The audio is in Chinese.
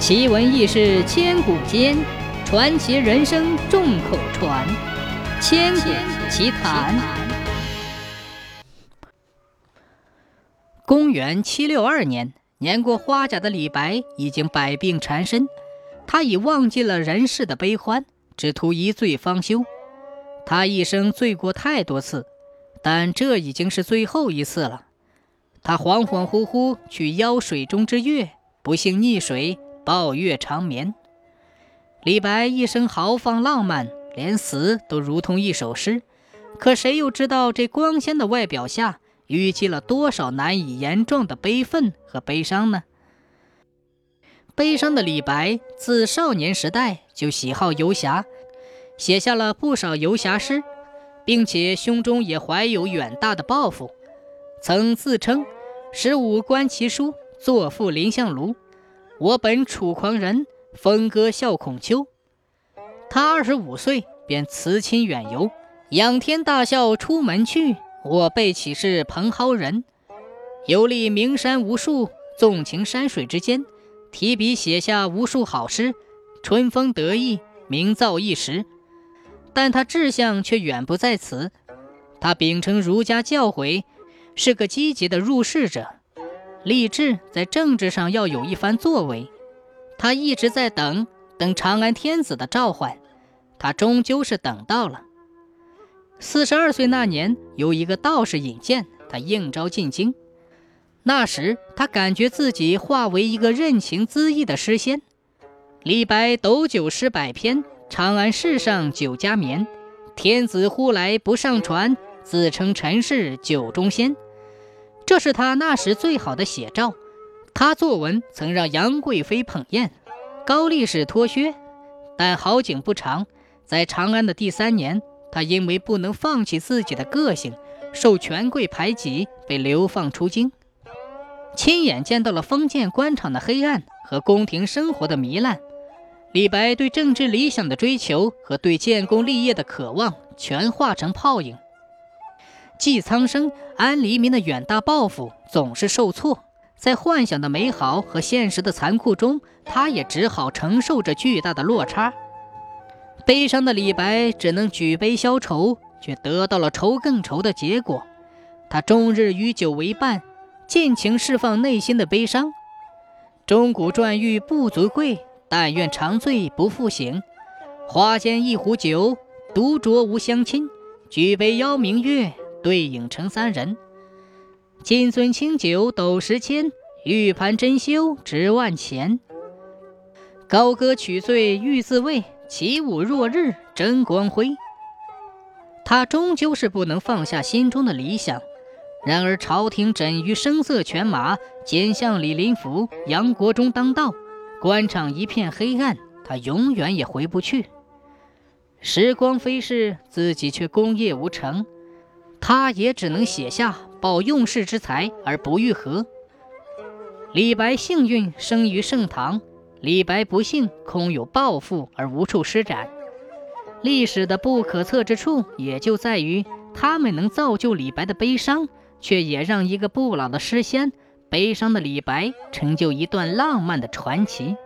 奇闻异事千古间，传奇人生众口传。千古奇谈。公元七六二年，年过花甲的李白已经百病缠身，他已忘记了人世的悲欢，只图一醉方休。他一生醉过太多次，但这已经是最后一次了。他恍恍惚惚去邀水中之月，不幸溺水。抱月长眠。李白一生豪放浪漫，连死都如同一首诗。可谁又知道这光鲜的外表下，淤积了多少难以言状的悲愤和悲伤呢？悲伤的李白自少年时代就喜好游侠，写下了不少游侠诗，并且胸中也怀有远大的抱负，曾自称“十五观其书，作赋临相如”。我本楚狂人，风歌笑孔丘。他二十五岁便辞亲远游，仰天大笑出门去。我辈岂是蓬蒿人？游历名山无数，纵情山水之间，提笔写下无数好诗，春风得意，名噪一时。但他志向却远不在此。他秉承儒家教诲，是个积极的入世者。立志在政治上要有一番作为，他一直在等，等长安天子的召唤，他终究是等到了。四十二岁那年，有一个道士引荐他应召进京。那时他感觉自己化为一个任情恣意的诗仙。李白斗酒诗百篇，长安市上酒家眠。天子呼来不上船，自称臣是酒中仙。这是他那时最好的写照。他作文曾让杨贵妃捧砚，高力士脱靴。但好景不长，在长安的第三年，他因为不能放弃自己的个性，受权贵排挤，被流放出京。亲眼见到了封建官场的黑暗和宫廷生活的糜烂，李白对政治理想的追求和对建功立业的渴望，全化成泡影。济苍生、安黎民的远大抱负总是受挫，在幻想的美好和现实的残酷中，他也只好承受着巨大的落差。悲伤的李白只能举杯消愁，却得到了愁更愁的结果。他终日与酒为伴，尽情释放内心的悲伤。钟鼓馔玉不足贵，但愿长醉不复醒。花间一壶酒，独酌无相亲。举杯邀明月。对影成三人，金樽清酒斗十千，玉盘珍羞值万钱。高歌取醉欲自慰，起舞落日争光辉。他终究是不能放下心中的理想。然而朝廷枕于声色犬马，奸相李林甫、杨国忠当道，官场一片黑暗，他永远也回不去。时光飞逝，自己却功业无成。他也只能写下“保用世之才而不遇合”。李白幸运生于盛唐，李白不幸空有抱负而无处施展。历史的不可测之处也就在于，他们能造就李白的悲伤，却也让一个不老的诗仙悲伤的李白成就一段浪漫的传奇。